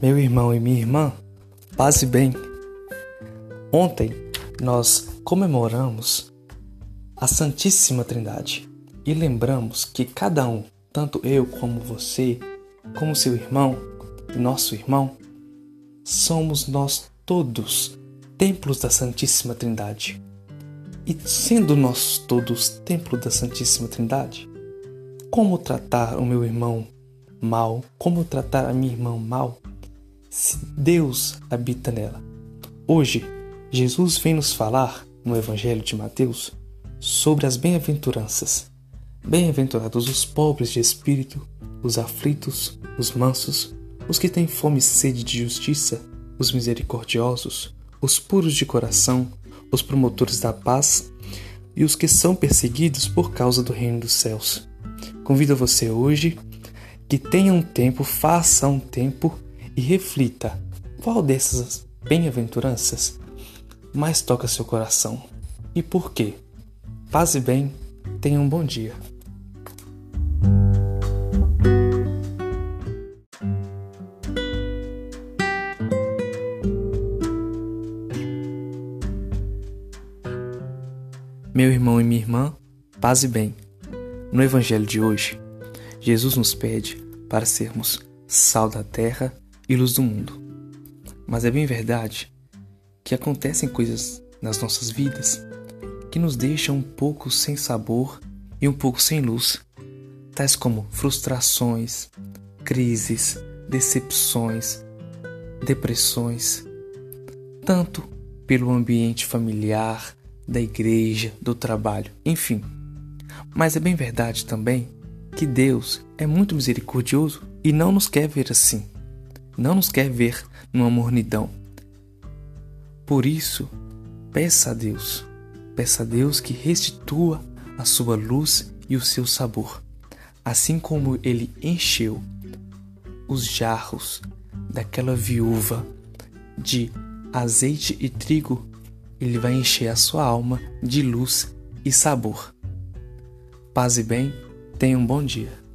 Meu irmão e minha irmã, paz e bem. Ontem nós comemoramos a Santíssima Trindade e lembramos que cada um, tanto eu como você, como seu irmão e nosso irmão, somos nós todos templos da Santíssima Trindade. E sendo nós todos templo da Santíssima Trindade, como tratar o meu irmão mal, como tratar a minha irmã mal, Deus habita nela. Hoje, Jesus vem nos falar, no Evangelho de Mateus, sobre as bem-aventuranças. Bem-aventurados os pobres de espírito, os aflitos, os mansos, os que têm fome e sede de justiça, os misericordiosos, os puros de coração, os promotores da paz e os que são perseguidos por causa do reino dos céus. Convido você hoje que tenha um tempo, faça um tempo e reflita qual dessas bem-aventuranças mais toca seu coração e por quê. Paz e bem, tenha um bom dia. Meu irmão e minha irmã, paz e bem. No Evangelho de hoje, Jesus nos pede para sermos sal da terra e luz do mundo. Mas é bem verdade que acontecem coisas nas nossas vidas que nos deixam um pouco sem sabor e um pouco sem luz, tais como frustrações, crises, decepções, depressões, tanto pelo ambiente familiar, da igreja, do trabalho, enfim. Mas é bem verdade também que Deus é muito misericordioso e não nos quer ver assim não nos quer ver numa mornidão. Por isso, peça a Deus, peça a Deus que restitua a sua luz e o seu sabor, assim como ele encheu os jarros daquela viúva de azeite e trigo, ele vai encher a sua alma de luz e sabor. Paz e bem, tenha um bom dia.